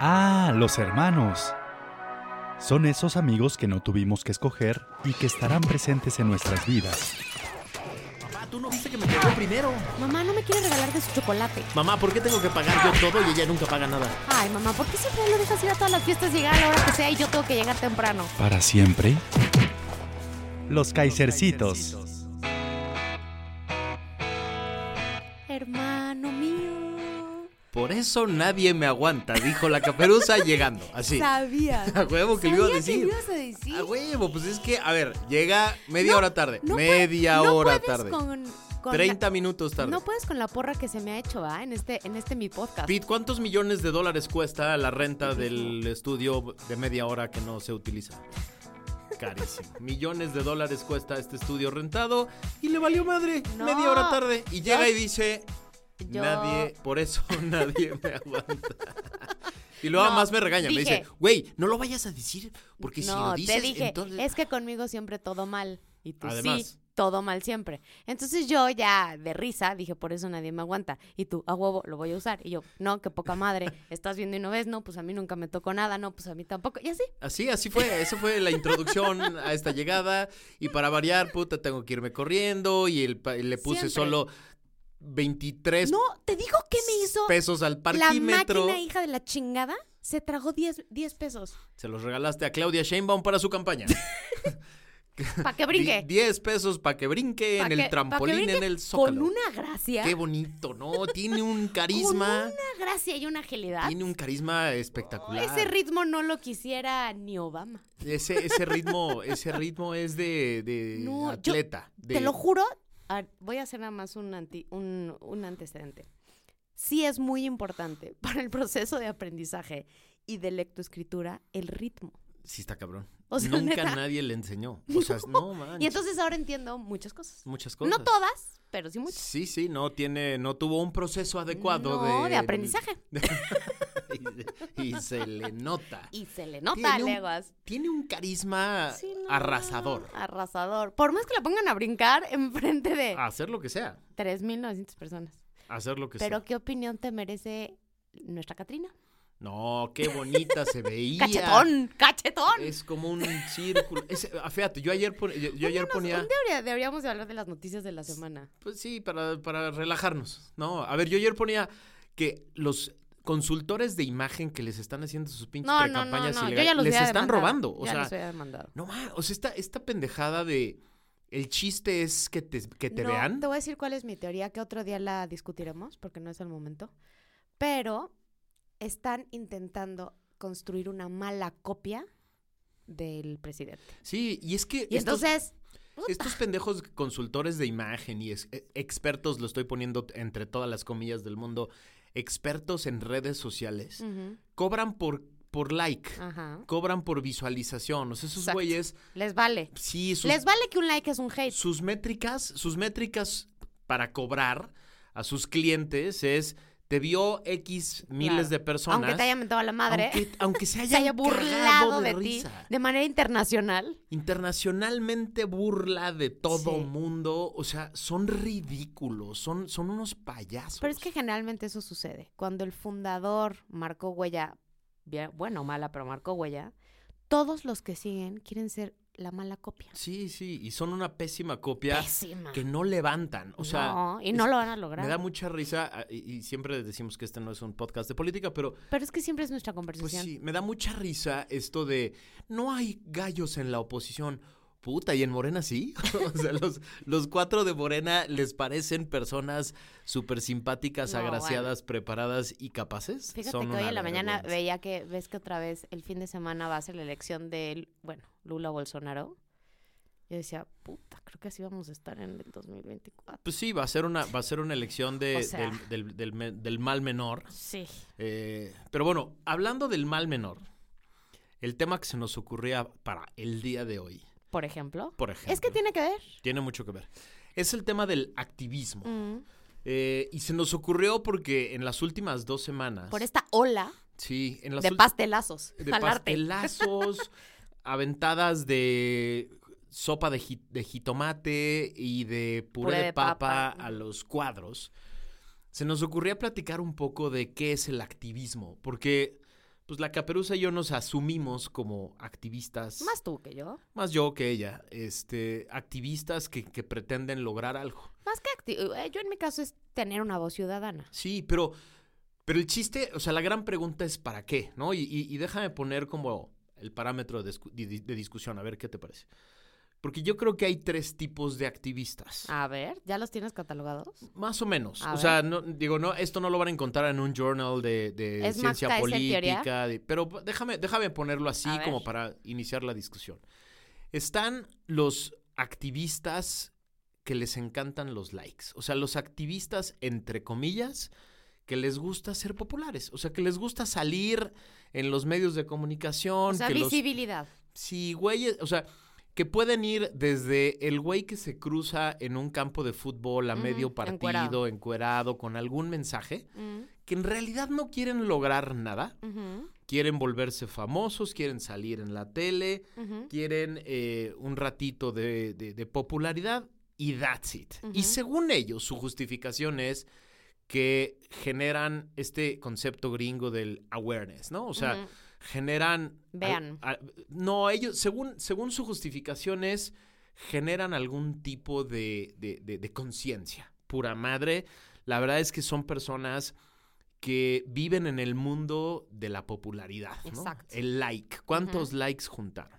Ah, los hermanos. Son esos amigos que no tuvimos que escoger y que estarán presentes en nuestras vidas. Mamá, tú no viste que me pegó primero. Mamá no me quiere regalar de su chocolate. Mamá, ¿por qué tengo que pagar yo todo y ella nunca paga nada? Ay, mamá, ¿por qué siempre lo dejas ir a todas las fiestas y llegar a la hora que sea y yo tengo que llegar temprano? Para siempre. Los Kaisercitos. Eso nadie me aguanta, dijo la caperuza llegando. Así. Sabía. A huevo que le iba a decir. que ibas a decir. A huevo, pues es que, a ver, llega media No, hora tarde. no puede- media no hora puedes tarde. Con, con 30 la- minutos tarde. No puedes con la porra que se me ha hecho, ¿ah? En este, en este mi podcast. Pete, ¿cuántos millones de dólares cuesta la renta del estudio de media hora que no se utiliza? Carísimo. Millones de dólares cuesta este estudio rentado y le valió madre No. media hora tarde. Y llega y dice, yo- nadie, por eso nadie me aguanta. Y luego No, más me regaña, me dice, güey, no lo vayas a decir, porque si lo dices, te dije, entonces... es que conmigo siempre todo mal. Y tú Además. sí, todo mal siempre. Entonces yo ya de risa dije, por eso nadie me aguanta. Y tú, a huevo, lo voy a usar. Y yo, no, qué poca madre. Estás viendo y no ves, no, pues a mí nunca me tocó nada, no, pues a mí tampoco. Y así. Así, así fue, esa fue la introducción a esta llegada y para variar, puta, tengo que irme corriendo y el, le puse Siempre. solo 23 No, te digo que me hizo pesos al la parquímetro. máquina hija de la chingada. Se tragó 10, 10 pesos. Se los regalaste a Claudia Sheinbaum para su campaña. Para que brinque. Di- 10 pesos para que brinque Pa' en que- el trampolín en el zócalo. Con una gracia. Qué bonito, ¿no? Tiene un Con carisma. una gracia y una agilidad. Tiene un carisma espectacular. Ese ritmo no lo quisiera ni Obama. Ese, ese ritmo, ese ritmo es de, de No, yo- atleta. de- Te lo juro, voy a hacer nada más un, anti- un, un antecedente. Sí es muy importante para el proceso de aprendizaje y de lectoescritura el ritmo. Sí está cabrón. O sea, Nunca neta. nadie le enseñó. O sea, no, manches. Y entonces ahora entiendo muchas cosas. Muchas cosas. No todas, pero sí muchas. Sí, sí, no tiene, no tuvo un proceso adecuado No, de, de aprendizaje. y, y se le nota. Y se le nota Tiene un- leguas. Tiene un carisma Sí, no, arrasador. Arrasador. Por más que la pongan a brincar enfrente de A hacer lo que sea. 3.900 personas. a Hacer lo que Pero sea. ¿qué opinión te merece nuestra Catrina? No, qué bonita se veía. ¡Cachetón! ¡Cachetón! Es como un círculo. Es- ah, fíjate, yo ayer, pon- yo, yo ayer ponía. Debería- deberíamos de hablar de las noticias de la semana. Pues sí, para, para relajarnos. No, a ver, yo ayer ponía que los consultores de imagen que les están haciendo sus pinches No, no, no, no. Ilegales, ya los les están demandado. robando. O ya sea, no ma, o sea, esta, esta pendejada de el chiste es que te, que te vean. Te voy a decir cuál es mi teoría, que otro día la discutiremos, porque no es el momento. Pero están intentando construir una mala copia del presidente. Sí, y es que Y estos, entonces, estos pendejos consultores de imagen y es- eh, expertos, lo estoy poniendo entre todas las comillas del mundo, expertos en redes sociales, cobran por, por like, ajá, cobran por visualización. O sea, esos Exacto. güeyes, les vale. sí, sus, Les vale que un like es un hate. sus métricas, sus métricas para cobrar a sus clientes es te vio X miles Claro. de personas. Aunque te haya mentado a la madre, aunque, aunque se se haya burlado de, ti risa. de manera internacional. Internacionalmente burla de todo Sí. mundo. O sea, son ridículos. Son, son unos payasos. Pero es que generalmente eso sucede. Cuando el fundador marcó huella, bien- bueno o mala, pero marcó huella, todos los que siguen quieren ser la mala copia. Sí, sí. Y son una pésima copia Pésima. que no levantan. O sea. no, y no es- lo van a lograr. Me da mucha risa, ah, y, y siempre decimos que este no es un podcast de política, pero Pero es que siempre es nuestra pues conversación. sí, me da mucha risa esto de no hay gallos en la oposición. Puta, y en Morena sí. o sea, los, los cuatro de Morena les parecen personas súper simpáticas, No, agraciadas, preparadas y capaces. Fíjate Son que hoy en la mañana veía que, ves que otra vez el fin de semana va a ser la elección de, bueno, Lula Bolsonaro. Yo decía, puta, creo que así vamos a estar en el 2024. Pues sí, va a ser una, va a ser una elección de, O sea. del, del- del me- del mal menor. Sí. Eh, pero bueno, hablando del mal menor, el tema que se nos ocurría para el día de hoy, Por ejemplo. por ejemplo, Es que tiene que ver. tiene mucho que ver. Es el tema del activismo. Mm. Eh, y se nos ocurrió porque en las últimas dos semanas. Por esta ola Sí, en las de pastelazos de pastelazos, aventadas de sopa de, ji- de jitomate y de puré, Puré de, de papa, papa. a los cuadros. Se nos ocurría platicar un poco de qué es el activismo, porque pues la caperuza y yo nos asumimos como activistas, Más tú que yo. más yo que ella, este, activistas que, que pretenden lograr algo. Más que eh, Yo en mi caso es tener una voz ciudadana. Sí, pero, pero el chiste, o sea, la gran pregunta es ¿para qué? ¿No? Y, y- y déjame poner como el parámetro de, discu- de- de discusión, a ver qué te parece. Porque yo creo que hay tres tipos de activistas. A ver, ¿ya los tienes catalogados? Más o menos. A o sea, no, digo, no, esto no lo van a encontrar en un journal de, de ¿Es ciencia política. de- pero déjame, déjame ponerlo así A ver. como para iniciar la discusión. Están los activistas que les encantan los likes. O sea, los activistas, entre comillas, que les gusta ser populares. O sea, que les gusta salir en los medios de comunicación. O sea, que los- visibilidad. Sí, güeyes, o sea, que pueden ir desde el güey que se cruza en un campo de fútbol a medio partido, encuerado. encuerado, con algún mensaje, Mm, que en realidad no quieren lograr nada, quieren volverse famosos, quieren salir en la tele, quieren eh, un ratito de, de- de popularidad y that's it. Y según ellos, su justificación es que generan este concepto gringo del awareness, ¿no? O sea. Generan... Vean. al- al- no, ellos, según, según su justificación es, generan algún tipo de, de- de- de conciencia. Pura madre. La verdad es que son personas que viven en el mundo de la popularidad, ¿no? Exacto. El like. ¿Cuántos likes juntaron?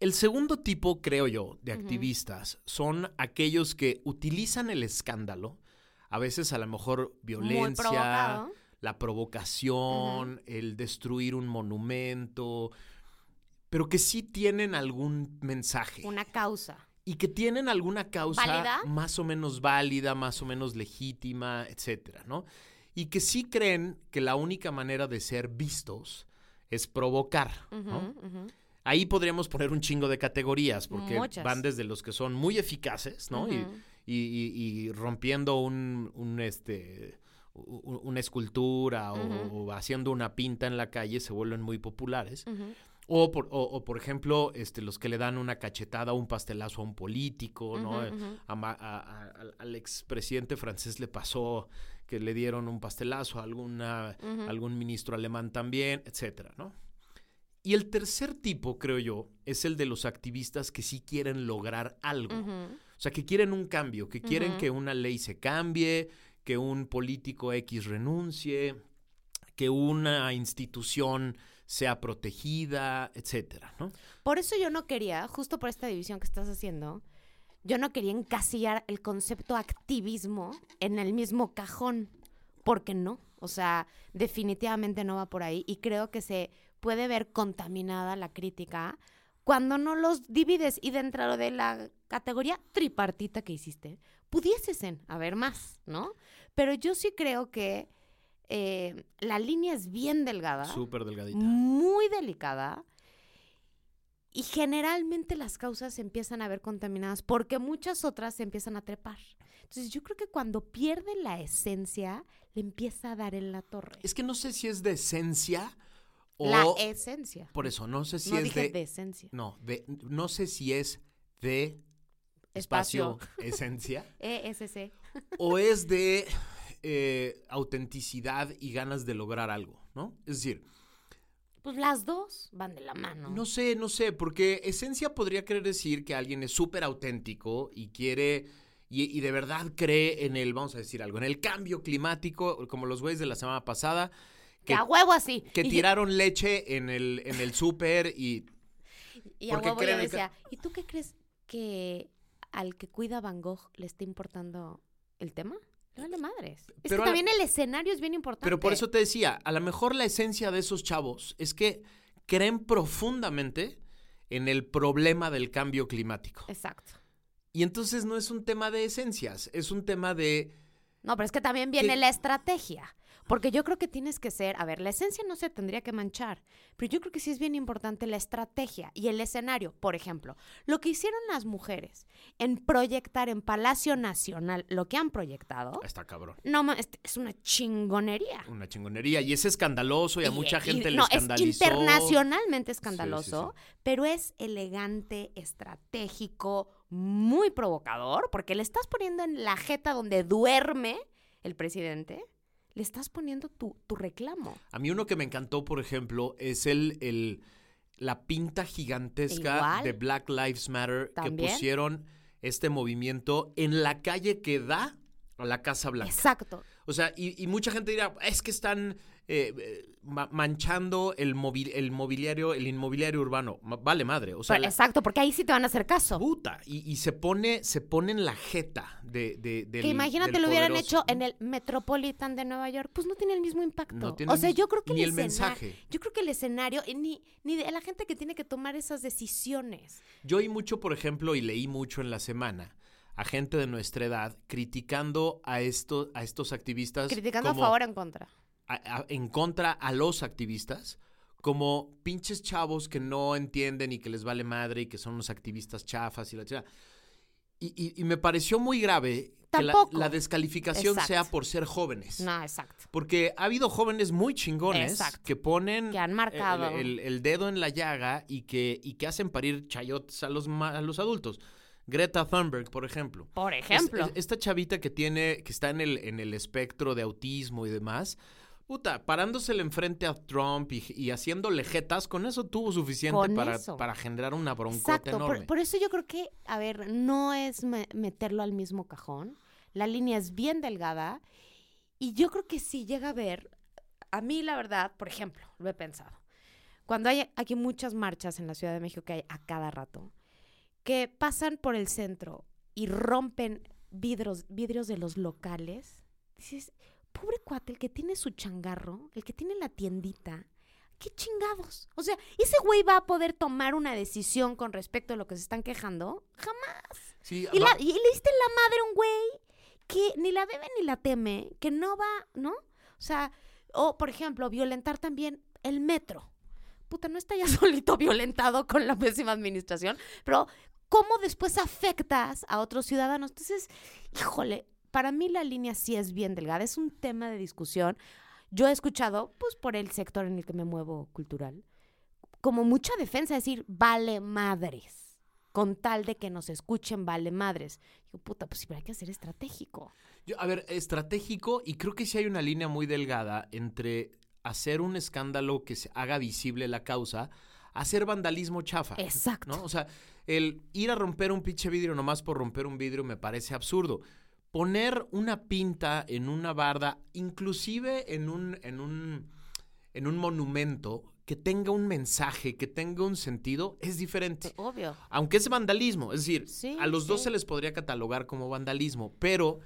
El segundo tipo, creo yo, de activistas son aquellos que utilizan el escándalo, a veces a lo mejor violencia. La provocación, el destruir un monumento, pero que sí tienen algún mensaje Una causa. y que tienen alguna causa ¿Válida? más o menos válida, más o menos legítima, etcétera, ¿no? Y que sí creen que la única manera de ser vistos es provocar, ¿no? Ahí podríamos poner un chingo de categorías, porque Muchas. van desde los que son muy eficaces, ¿no? Y- Ujú. y, y- y rompiendo un, un, este, una escultura o- haciendo una pinta en la calle se vuelven muy populares. O por, o, o, por ejemplo, este, los que le dan una cachetada o un pastelazo a un político, ¿no? A- a- al- al expresidente francés le pasó que le dieron un pastelazo a alguna, algún ministro alemán también, etcétera, ¿no? Y el tercer tipo, creo yo, es el de los activistas que sí quieren lograr algo. O sea, que quieren un cambio, que quieren que una ley se cambie, que un político X renuncie, que una institución sea protegida, etcétera, ¿no? Por eso yo no quería, justo por esta división que estás haciendo, yo no quería encasillar el concepto activismo en el mismo cajón, porque no, o sea, definitivamente no va por ahí y creo que se puede ver contaminada la crítica cuando no los divides y dentro de la categoría tripartita que hiciste, pudiesen haber más, ¿no? Pero yo sí creo que eh, la línea es bien delgada Súper delgadita. muy delicada y generalmente las causas se empiezan a ver contaminadas porque muchas otras se empiezan a trepar. Entonces yo creo que cuando pierde la esencia, le empieza a dar en la torre. Es que no sé si es de esencia o... La esencia. Por eso, no sé si no es dije de... de esencia. No, de, no sé si es de Espacio. espacio, esencia, ESC. O es de eh, autenticidad y ganas de lograr algo, ¿no? Es decir, Pues las dos van de la mano. no sé, no sé, porque esencia podría querer decir que alguien es súper auténtico y quiere, y, y de verdad cree en el, vamos a decir algo, en el cambio climático, como los güeyes de la semana pasada, que que, a huevo así. que Y- tiraron leche en el, en el súper y Y a huevo yo decía, ¿y tú qué crees que al que cuida Van Gogh le está importando el tema? No vale madres. Es Pero que a la- también el escenario es bien importante. Pero por eso te decía, a lo mejor la esencia de esos chavos es que creen profundamente en el problema del cambio climático. Exacto. Y entonces no es un tema de esencias, es un tema de... No, pero es que también viene la estrategia. Porque yo creo que tienes que ser, a ver, la esencia no se tendría que manchar, pero yo creo que sí es bien importante la estrategia y el escenario. Por ejemplo, lo que hicieron las mujeres en proyectar en Palacio Nacional lo que han proyectado, Está cabrón. no es, una chingonería. Una chingonería. Y es escandaloso y a mucha y- gente le no, escandalizó. es internacionalmente escandaloso, Sí, pero es elegante, estratégico, muy provocador, porque le estás poniendo en la jeta donde duerme el presidente, le estás poniendo tu, tu reclamo. A mí uno que me encantó, por ejemplo, es el, el la pinta gigantesca Igual. de Black Lives Matter También. que pusieron este movimiento en la calle que da a la Casa Blanca. Exacto. O sea, y, y mucha gente dirá, es que están eh, eh, ma- manchando el, movi- el mobiliario, el inmobiliario urbano. Ma- Vale madre. O sea, Pero- la- exacto, porque ahí sí te van a hacer caso. puta. Y, y se pone, se pone en la jeta de, de- del que imagínate del lo hubieran hecho en el Metropolitan de Nueva York, pues no tiene el mismo impacto. No tiene o sea, yo creo que ni el mensaje. Yo creo que el escenario, ni, ni de la gente que tiene que tomar esas decisiones. Yo oí mucho, por ejemplo, y leí mucho en la semana a gente de nuestra edad criticando a, esto, a estos activistas. Criticando como- a favor o en contra. A- a- en contra a los activistas como pinches chavos que no entienden y que les vale madre y que son unos activistas chafas y la chingada. Y, y- y me pareció muy grave que la, descalificación Exacto. sea por ser jóvenes. No, exacto. Porque ha habido jóvenes muy chingones Exacto. que ponen Que han marcado. el, el- el dedo en la llaga y que, y que hacen parir chayotes a los, a los adultos. Greta Thunberg, por ejemplo. Por Es- ejemplo. es- esta chavita que tiene, que está en el, en el espectro de autismo y demás, puta, parándosele enfrente a Trump y, y haciéndole jetas, con eso tuvo suficiente para, eso. para generar una broncota Exacto, enorme. por, por eso yo creo que, a ver, no es me- meterlo al mismo cajón. La línea es bien delgada. Y yo creo que si llega a ver, a mí la verdad, por ejemplo, lo he pensado. Cuando hay aquí muchas marchas en la Ciudad de México que hay a cada rato, que pasan por el centro y rompen vidrios, vidrios de los locales, dices, pobre cuate, el que tiene su changarro, el que tiene la tiendita, ¿Qué chingados? O sea, ¿ese güey va a poder tomar una decisión con respecto a lo que se están quejando? Jamás. Sí, Y, la- y le diste la madre a un güey que ni la debe ni la teme, que no va, ¿no? O sea, o por ejemplo, violentar también el metro. Puta, no está ya solito violentado con la pésima administración, pero ¿cómo después afectas a otros ciudadanos? Entonces, híjole, para mí la línea sí es bien delgada, es un tema de discusión. Yo he escuchado, pues por el sector en el que me muevo cultural, como mucha defensa, decir, vale madres, con tal de que nos escuchen, vale madres. Digo, puta, pues sí, pero hay que ser estratégico. Yo, a ver, estratégico, y creo que sí hay una línea muy delgada entre hacer un escándalo que se haga visible la causa, hacer vandalismo chafa. Exacto. ¿no? O sea, el ir a romper un pinche vidrio nomás por romper un vidrio me parece absurdo. Poner una pinta en una barda, inclusive en un, en un, en un monumento, que tenga un mensaje, que tenga un sentido, es diferente. Obvio. Aunque es vandalismo, es decir, Sí, a los dos se les podría catalogar como vandalismo, pero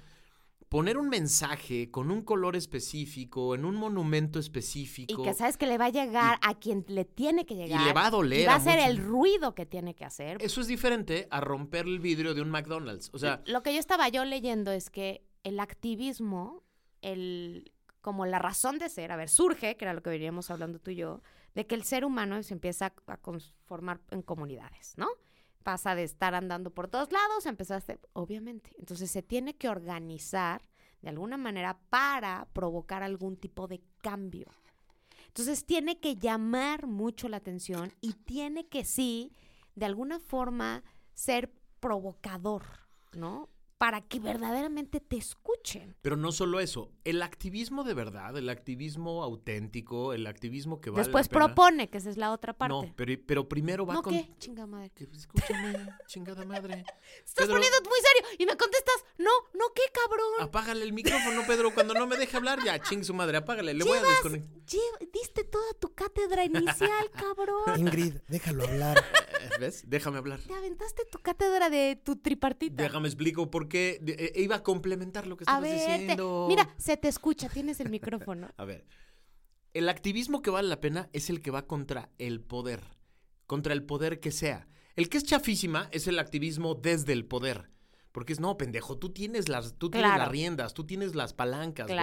poner un mensaje con un color específico, en un monumento Y específico, que sabes que le va a llegar a quien le tiene que llegar. le va a doler y va a hacer mucha el ruido que tiene que hacer. eso es diferente a romper el vidrio de un McDonald's. O sea, Lo que yo estaba yo leyendo es que el activismo, el como la razón de ser, a ver, surge, que era lo que veníamos hablando tú y yo, de que el ser humano se empieza a conformar en comunidades, ¿no? Pasa de estar andando por todos lados, hacer- obviamente. Entonces se tiene que organizar de alguna manera para provocar algún tipo de cambio. Entonces tiene que llamar mucho la atención y tiene que sí, de alguna forma, ser provocador, ¿no? Para que verdaderamente te escuchen. pero no solo eso, el activismo de verdad, el activismo auténtico, el activismo que vale Después la pena- propone, que esa es la otra parte. No, pero, pero primero va ¿No con... qué? Chinga madre. Que, Escúchame, chingada madre. Estás Pedro, poniendo muy serio y me contestas, no, no, qué cabrón. Apágale el micrófono, Pedro. Cuando no me deje hablar, ya, ching su madre, apágale. Le voy a desconectar. lle- diste toda tu cátedra inicial, cabrón. Ingrid, déjalo hablar. ¿Ves? Déjame hablar. Te aventaste tu cátedra de tu tripartita. Déjame explico por qué. de- eh, iba a complementar lo que a estabas ver, te- diciendo. mira, se te escucha, tienes el micrófono. A ver. El activismo que vale la pena es el que va contra el poder. contra el poder que sea. El que es chafísima es el activismo desde el poder. Porque es, no, pendejo, tú tienes las, tú tienes las riendas, tú tienes las palancas, güey.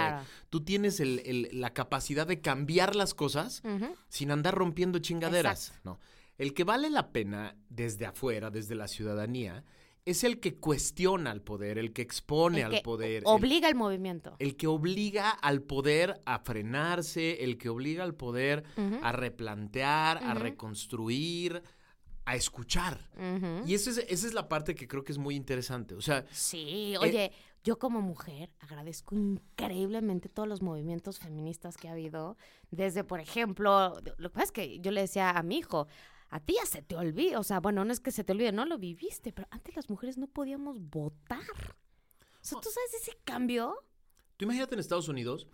Tú tienes el- el- la capacidad de cambiar las cosas sin andar rompiendo chingaderas. Exacto. No. El que vale la pena desde afuera, desde la ciudadanía, es el que cuestiona al poder, el que expone El al que poder. el- Obliga el movimiento. el que obliga al poder a frenarse, el que obliga al poder a replantear, a reconstruir, a escuchar. Y esa es, esa es la parte que creo que es muy interesante. O sea, Sí, oye, yo como mujer agradezco increíblemente todos los movimientos feministas que ha habido. Desde, por ejemplo, lo que pasa es que yo le decía a mi hijo, a ti ya se te olvida, o sea, bueno, no es que se te olvide, no lo viviste, pero antes las mujeres no podíamos votar. O sea, ¿tú sabes ese cambio? tú imagínate en Estados Unidos,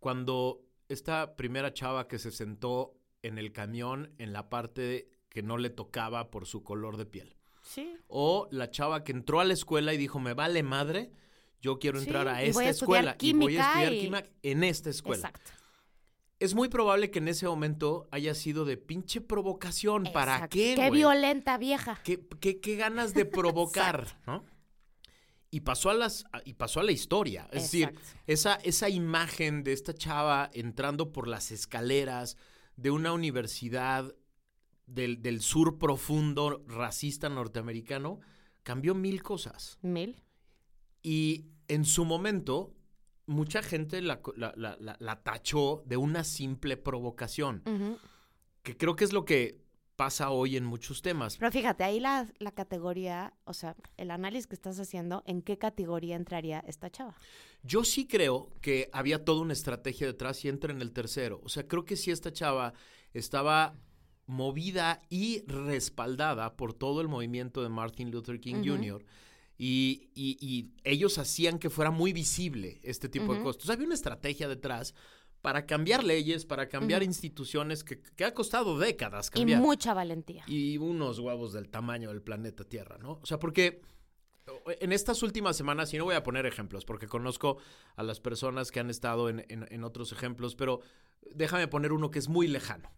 cuando esta primera chava que se sentó en el camión en la parte que no le tocaba por su color de piel. Sí. O la chava que entró a la escuela y dijo, me vale madre, yo quiero Sí, entrar a y esta voy a estudiar escuela y voy a estudiar y- química en esta escuela. Exacto. Es muy probable que en ese momento haya sido de pinche provocación. ¿Para qué, Qué violenta vieja. ¿Qué, qué- qué ganas de provocar, ¿no? Y pasó a las y pasó a la historia. Es decir, esa, esa imagen de esta chava entrando por las escaleras de una universidad del, del sur profundo racista norteamericano cambió mil cosas. Mil. Y en su momento, mucha gente la, la- la- la- tachó de una simple provocación, que creo que es lo que pasa hoy en muchos temas. Pero fíjate, ahí la, la categoría, o sea, el análisis que estás haciendo, ¿en qué categoría entraría esta chava? Yo sí creo que había toda una estrategia detrás y entra en el tercero. O sea, creo que sí esta chava estaba movida y respaldada por todo el movimiento de Martin Luther King. Jr. Y, y- y ellos hacían que fuera muy visible este tipo de. Entonces, había una estrategia detrás para cambiar leyes, para cambiar instituciones que, que ha costado décadas Y cambiar. mucha valentía. y unos huevos del tamaño del planeta Tierra, ¿no? O sea, porque en estas últimas semanas, y no voy a poner ejemplos, porque conozco a las personas que han estado en, en- en otros ejemplos, pero déjame poner uno que es muy lejano.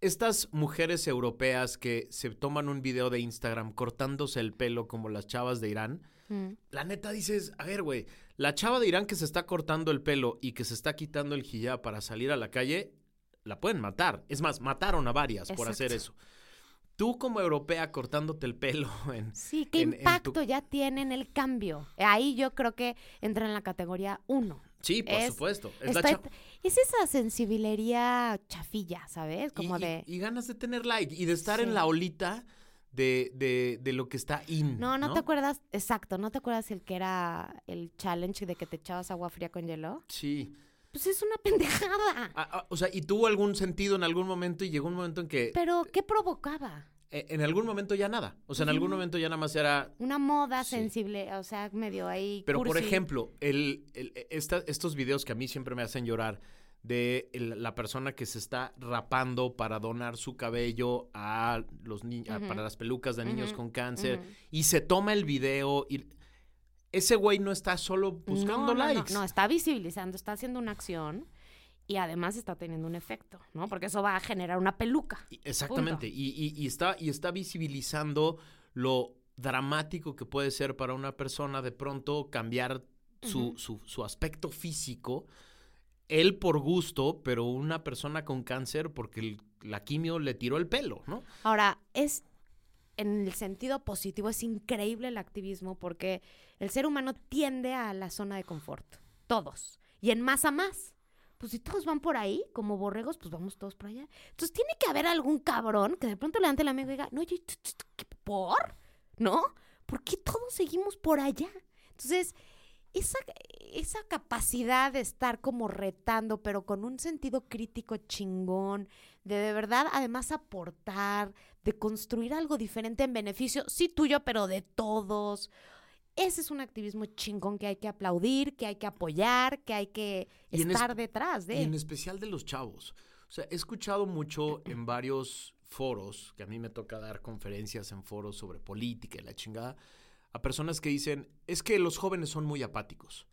Estas mujeres europeas que se toman un video de Instagram cortándose el pelo como las chavas de Irán, Mm. la neta dices, a ver, güey, la chava de Irán que se está cortando el pelo y que se está quitando el hijab para salir a la calle, la pueden matar. Es más, mataron a varias por hacer eso. Tú como europea cortándote el pelo en... Sí, ¿qué en- en tu- impacto ya tiene en el cambio? Ahí yo creo que entra en la categoría uno. Sí, por Es- supuesto. Es, Está- es esa sensibilería chafilla, ¿sabes? Como y, de... y ganas de tener like y de estar en la olita de, de- de lo que está in. No, no, te acuerdas, exacto, ¿no te acuerdas el que era el challenge de que te echabas agua fría con hielo? Sí. Pues es una pendejada. Ah, ah, o sea, y tuvo algún sentido en algún momento y llegó un momento en que... Pero, ¿qué provocaba? Eh, En algún momento ya nada. O sea, en algún momento ya nada más era Una moda Sí. sensible, o sea, medio ahí. Pero, por ejemplo, el, el- esta- estos videos que a mí siempre me hacen llorar de el- la persona que se está rapando para donar su cabello a los para las pelucas de niños con cáncer y se toma el video y ese güey no está solo buscando no, no, no, likes. No, está visibilizando, está haciendo una acción y además está teniendo un efecto, ¿no? Porque eso va a generar una peluca. Exactamente. Y, y- y está, y está visibilizando lo dramático que puede ser para una persona de pronto cambiar su- su aspecto físico. Él por gusto, pero una persona con cáncer porque el- la quimio le tiró el pelo, ¿no? Ahora, es en el sentido positivo, es increíble el activismo porque el ser humano tiende a la zona de confort. Todos. Y en más a más. Pues si todos van por ahí, como borregos, pues vamos todos por allá. Entonces tiene que haber algún cabrón que de pronto levante la mano y diga, no, ¿qué- ¿por? ¿No? ¿Por qué todos seguimos por allá? Entonces, esa, esa capacidad de estar como retando, pero con un sentido crítico chingón, de de verdad además aportar, de construir algo diferente en beneficio, sí tuyo, pero de todos. Ese es un activismo chingón que hay que aplaudir, que hay que apoyar, que hay que Y estar detrás Y en de. especial de los chavos. O sea, he escuchado mucho en varios foros, que a mí me toca dar conferencias en foros sobre política y la chingada, a personas que dicen, es que los jóvenes son muy apáticos.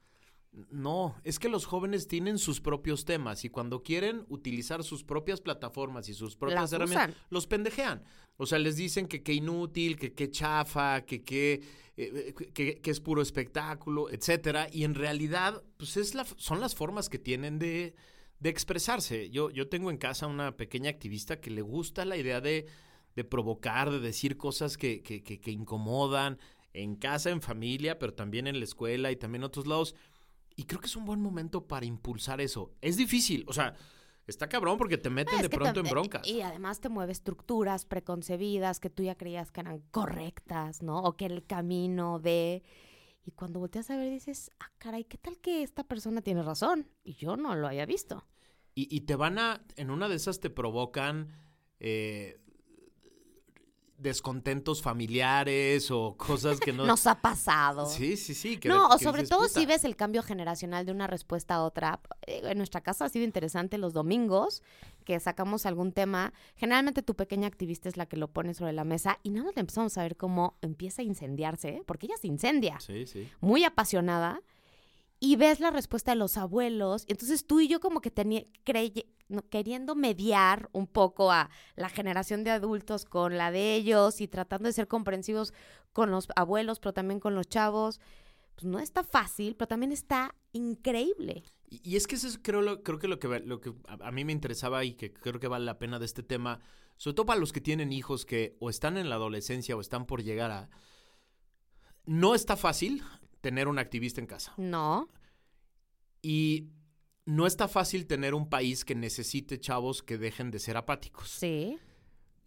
No, es que los jóvenes tienen sus propios temas y cuando quieren utilizar sus propias plataformas y sus propias Las herramientas, usan. los pendejean. O sea, les dicen que qué inútil, que qué chafa, que qué eh, que, que es puro espectáculo, etcétera. Y en realidad, pues es la, son las formas que tienen de, de expresarse. Yo, yo tengo en casa una pequeña activista que le gusta la idea de, de provocar, de decir cosas que, que, que, que incomodan en casa, en familia, pero también en la escuela y también en otros lados. Y creo que es un buen momento para impulsar eso. Es difícil, o sea, está cabrón porque te meten Ah, de pronto en broncas. Y además te mueve estructuras preconcebidas que tú ya creías que eran correctas, ¿no? O que el camino de... Y cuando volteas a ver dices, ah, caray, ¿qué tal que esta persona tiene razón? Y yo no lo había visto. Y, y te van a, en una de esas te provocan eh, descontentos familiares o cosas que no... Nos ha pasado. Sí, sí, sí. que- no, o sobre todo "Puta". si ves el cambio generacional de una respuesta a otra. Eh, En nuestra casa ha sido interesante los domingos que sacamos algún tema. Generalmente tu pequeña activista es la que lo pone sobre la mesa y nada más le empezamos a ver cómo empieza a incendiarse, porque ella se incendia, Sí, sí. muy apasionada. Y ves la respuesta de los abuelos. Entonces tú y yo como que no, queriendo mediar un poco a la generación de adultos con la de ellos y tratando de ser comprensivos con los abuelos, pero también con los chavos. Pues no está fácil, pero también está increíble. Y, es que eso es, creo, creo que lo que, lo que a, a mí me interesaba y que creo que vale la pena de este tema, sobre todo para los que tienen hijos que o están en la adolescencia o están por llegar a... No está fácil tener un activista en casa. No, Y no está fácil tener un país que necesite chavos que dejen de ser apáticos. sí,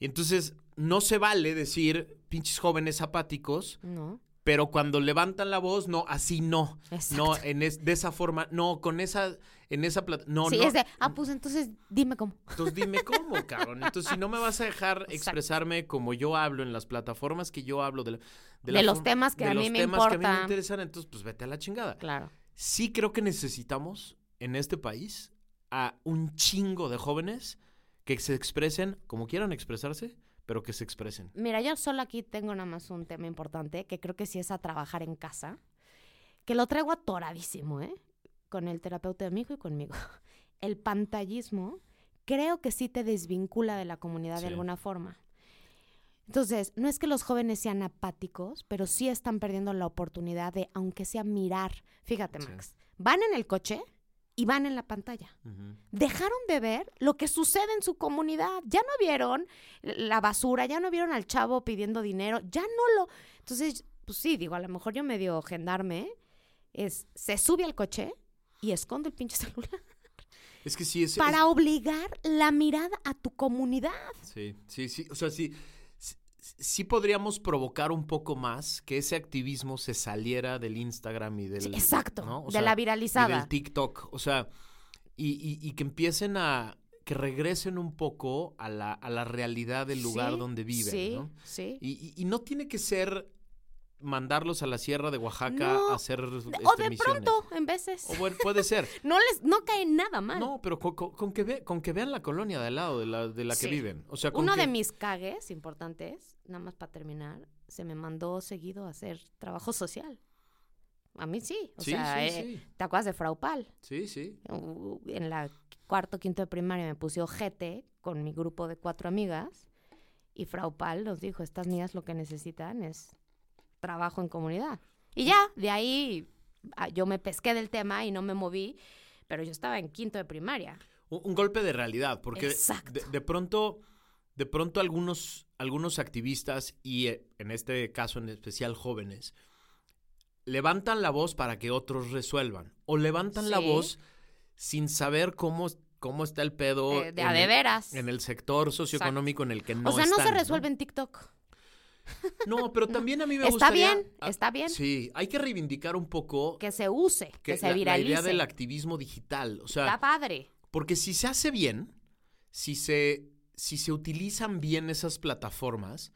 Y entonces no se vale decir pinches jóvenes apáticos, no. Pero cuando levantan la voz, no, así no. Exacto. No, en es- de esa forma, no, con esa, en esa plata, no, sí, no. es de, ah, pues entonces dime cómo. Entonces dime cómo, cabrón. Entonces, si no me vas a dejar expresarme como yo hablo en las plataformas que yo hablo de, la- De la los temas que de a mí los me temas que a mí me interesan, entonces pues vete a la chingada. Claro. Sí creo que necesitamos en este país a un chingo de jóvenes que se expresen como quieran expresarse, pero que se expresen. Mira, yo solo aquí tengo nada más un tema importante que creo que sí es a trabajar en casa, que lo traigo atoradísimo, ¿eh? Con el terapeuta de mi hijo y conmigo. El pantallismo creo que sí te desvincula de la comunidad Sí. de alguna forma. Entonces, no es que los jóvenes sean apáticos, pero sí están perdiendo la oportunidad de, aunque sea mirar. Fíjate, Sí. Max, van en el coche y van en la pantalla dejaron de ver lo que sucede en su comunidad. Ya no vieron la basura, ya no vieron al chavo pidiendo dinero, ya no lo... Entonces, pues sí, digo, a lo mejor yo medio gendarme, es, se sube al coche y esconde el pinche celular Es que sí, es... es- para obligar la mirada a tu comunidad. Sí, sí, sí. O sea, sí, sí, sí podríamos provocar un poco más que ese activismo se saliera del Instagram y del... Sí, exacto, de sea, la y viralizada. del TikTok. O sea, y, y- y que empiecen a... que regresen un poco a la, a la realidad del lugar Sí, donde viven, Sí, ¿no? sí. Y, y- y no tiene que ser mandarlos a la sierra de Oaxaca No, a hacer o este, de misiones. pronto, en veces. O bueno, puede ser. No les, no cae nada mal. No, pero con, con- con que ve- con que vean la colonia de al lado de la, de la que viven. O sea, con Uno que- de mis cagues importantes, nada más para terminar, se me mandó seguido a hacer trabajo social. A mí sí. O Sí, sea, sí, eh. ¿te acuerdas de Fraupal? Sí, sí. Uh, En la cuarto, quinto de primaria me puse ojete con mi grupo de cuatro amigas y Fraupal nos dijo, estas niñas lo que necesitan es trabajo en comunidad. Y ya, de ahí ah, yo me pesqué del tema y no me moví, pero yo estaba en quinto de primaria. Un, un golpe de realidad, porque Exacto. de, de pronto, de pronto algunos, algunos activistas, y eh, en este caso en especial jóvenes, levantan la voz para que otros resuelvan. O levantan la Sí. voz sin saber cómo, cómo está el pedo Eh, de en, a de veras. en el sector socioeconómico en el que no o sea, no se están, resuelve en TikTok. No, pero también a mí me Está gustaría... bien, está bien. Sí, hay que reivindicar un poco Que se use, que, que se la- la, viralice. idea del activismo digital. O sea, Está padre. porque si se hace bien, si se, si se utilizan bien esas plataformas,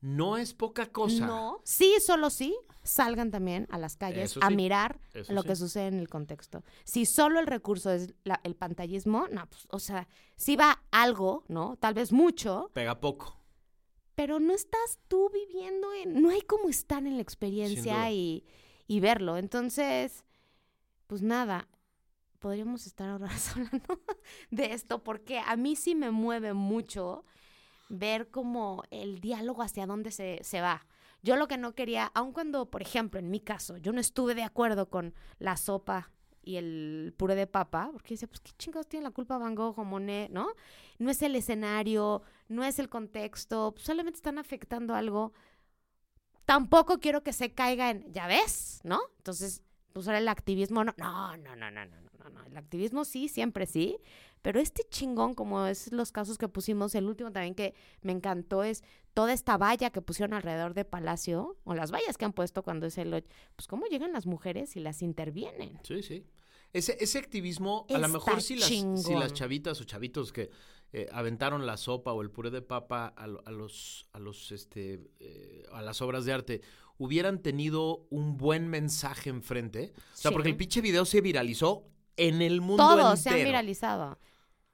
no es poca cosa. No. Sí, solo sí, salgan también a las calles a mirar lo sí. que sucede en el contexto. Si solo el recurso es la- el pantallismo, no, pues, o sea, sí va algo, ¿no? Tal vez mucho, Pega poco. Pero no estás tú viviendo en, no hay como estar en la experiencia y, y verlo. Entonces, pues nada, podríamos estar ahora hablando de esto porque a mí sí me mueve mucho ver como el diálogo hacia dónde se, se va. Yo lo que no quería, aun cuando, por ejemplo, en mi caso, yo no estuve de acuerdo con la sopa y el puré de papa, porque decía, pues qué chingados tiene la culpa Van Gogh o Monet, ¿no? No es el escenario, no es el contexto, solamente están afectando algo. Tampoco quiero que se caiga en, ya ves, ¿no? Entonces, pues ahora el activismo, no, no, no, no, no, no, no, no. El activismo sí, siempre sí, pero este chingón, como es los casos que pusimos, el último también que me encantó es toda esta valla que pusieron alrededor de Palacio, o las vallas que han puesto cuando es el... Pues cómo llegan las mujeres y las intervienen. Sí, sí. Ese, ese activismo, a lo mejor si las, si las chavitas o chavitos que eh, aventaron la sopa o el puré de papa a, a los, a los, este, eh, a las obras de arte hubieran tenido un buen mensaje enfrente. O sea, Sí. porque el pinche video se viralizó en el mundo Todos se han viralizado.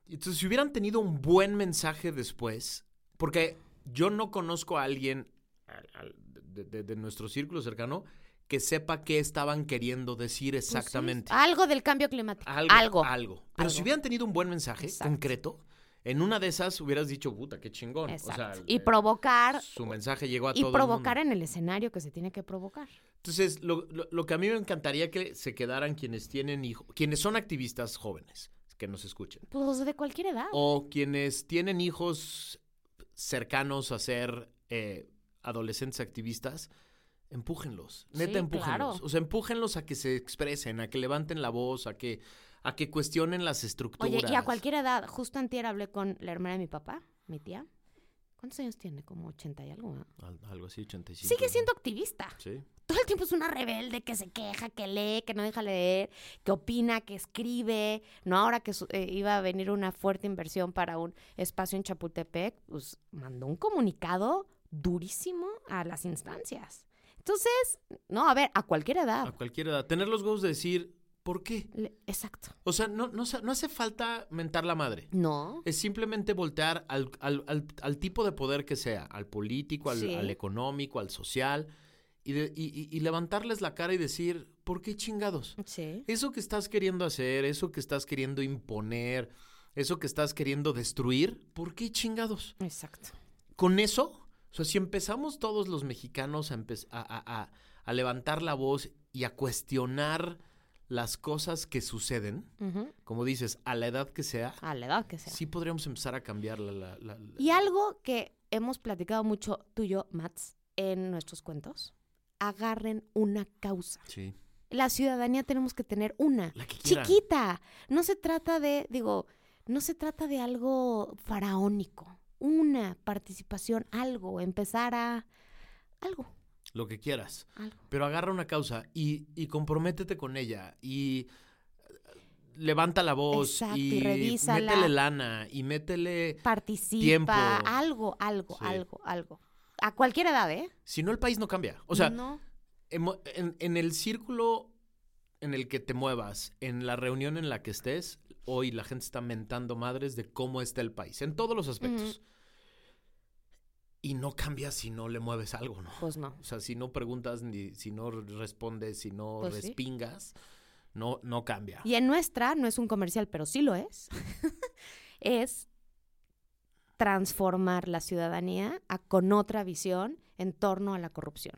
Entonces, si hubieran tenido un buen mensaje después, porque yo no conozco a alguien al- al- de, de- de nuestro círculo cercano que sepa qué estaban queriendo decir Pues sí, exactamente. algo del cambio climático. Algo, Algo. algo. Pero si hubieran tenido un buen mensaje Exacto. concreto, en una de esas hubieras dicho, puta, qué chingón. O Exacto. sea, y eh, provocar. su mensaje llegó a Y todo el provocar mundo. en el escenario que se tiene que provocar. Entonces, lo, lo- lo que a mí me encantaría que se quedaran quienes tienen hijos, quienes son activistas jóvenes, que nos escuchen. Pues de cualquier edad. O quienes tienen hijos cercanos a ser eh, adolescentes activistas, empújenlos. Neta, Sí, empújenlos. claro. O sea, empújenlos a que se expresen, a que levanten la voz, a que, a que cuestionen las estructuras. Oye, y a cualquier edad, justo antier hablé con la hermana de mi papá, mi tía. ¿Cuántos años tiene? Como 80 y algo. ¿no? Al- Algo así, 85. Sigue siendo activista. Sí. Todo el tiempo es una rebelde que se queja, que lee, que no deja leer, que opina, que escribe. No, ahora que su- eh, iba a venir una fuerte inversión para un espacio en Chapultepec, pues mandó un comunicado durísimo a las instancias. Entonces, no, a ver, a cualquier edad. A cualquier edad. Tener los huevos de decir, ¿por qué? Le- exacto. O sea, no, no, no hace falta mentar la madre. No. Es simplemente voltear al, al- al- al tipo de poder que sea, al político, al, Sí. al económico, al social, y, de- y- y- y levantarles la cara y decir, ¿por qué chingados? Sí. Eso que estás queriendo hacer, eso que estás queriendo imponer, eso que estás queriendo destruir, ¿por qué chingados? Exacto. Con eso, o sea, si empezamos todos los mexicanos a, a- a- levantar la voz y a cuestionar las cosas que suceden, como dices, a la edad que sea, A la edad que sea. sí podríamos empezar a cambiar la... la- la- la- Y algo que hemos platicado mucho tú y yo, Mats, en nuestros cuentos, agarren una causa. Sí. La ciudadanía tenemos que tener una, La que chiquita. No se trata de, digo, no se trata de algo faraónico. Una participación, algo, empezar a algo, Lo que quieras. algo. Pero agarra una causa y, y comprométete con ella y eh, levanta la voz Exacto, y, y métele lana y métele... Participa, Tiempo. algo, algo, Sí. algo, algo. A cualquier edad, ¿eh? Si no, el país no cambia. O sea, no. en el círculo en el que te muevas, en la reunión en la que estés, hoy la gente está mentando madres de cómo está el país, en todos los aspectos. Y no cambia si no le mueves algo, ¿no? Pues no. O sea, si no preguntas, ni si no respondes, si no Pues sí. respingas, no, no cambia. Y en nuestra, no es un comercial, pero sí lo es, es transformar la ciudadanía a- con otra visión en torno a la corrupción.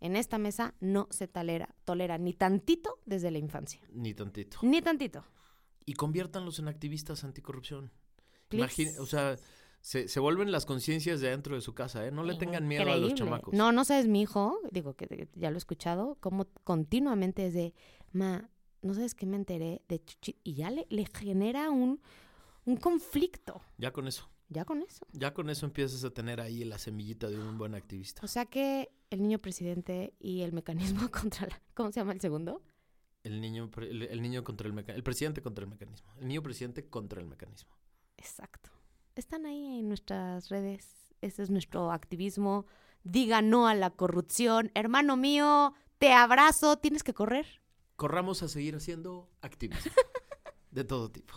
En esta mesa no se tolera, tolera ni tantito desde la infancia. Ni tantito. Ni tantito. Y conviértanlos en activistas anticorrupción. Imagina, o sea, se, se vuelven las conciencias de dentro de su casa, ¿eh? No le tengan miedo a los chamacos. No, no sabes, mi hijo, digo que ya lo he escuchado, como continuamente es de, ma, no sabes qué me enteré de Chuchi, y ya le, le genera un, un conflicto, Ya con eso. ya con eso. Ya con eso empiezas a tener ahí la semillita de un buen activista. O sea que el niño presidente y el mecanismo contra la, ¿cómo se llama el segundo? El niño, el, el niño contra el mecanismo. El presidente contra el mecanismo. El niño presidente contra el mecanismo. Exacto. Están ahí en nuestras redes. Ese es nuestro activismo. Diga no a la corrupción. Hermano mío, te abrazo. Tienes que correr. Corramos a seguir haciendo activismo. de todo tipo.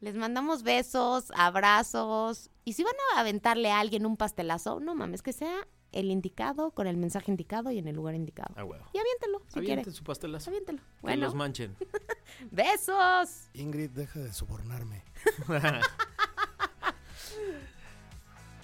Les mandamos besos, abrazos. Y si van a aventarle a alguien un pastelazo, no mames, que sea el indicado, con el mensaje indicado y en el lugar indicado. Ah. Y aviéntelo, si Avienten quiere. su pastelazo. Aviéntelo. Que Bueno, los manchen. ¡Besos! Ingrid, deja de sobornarme.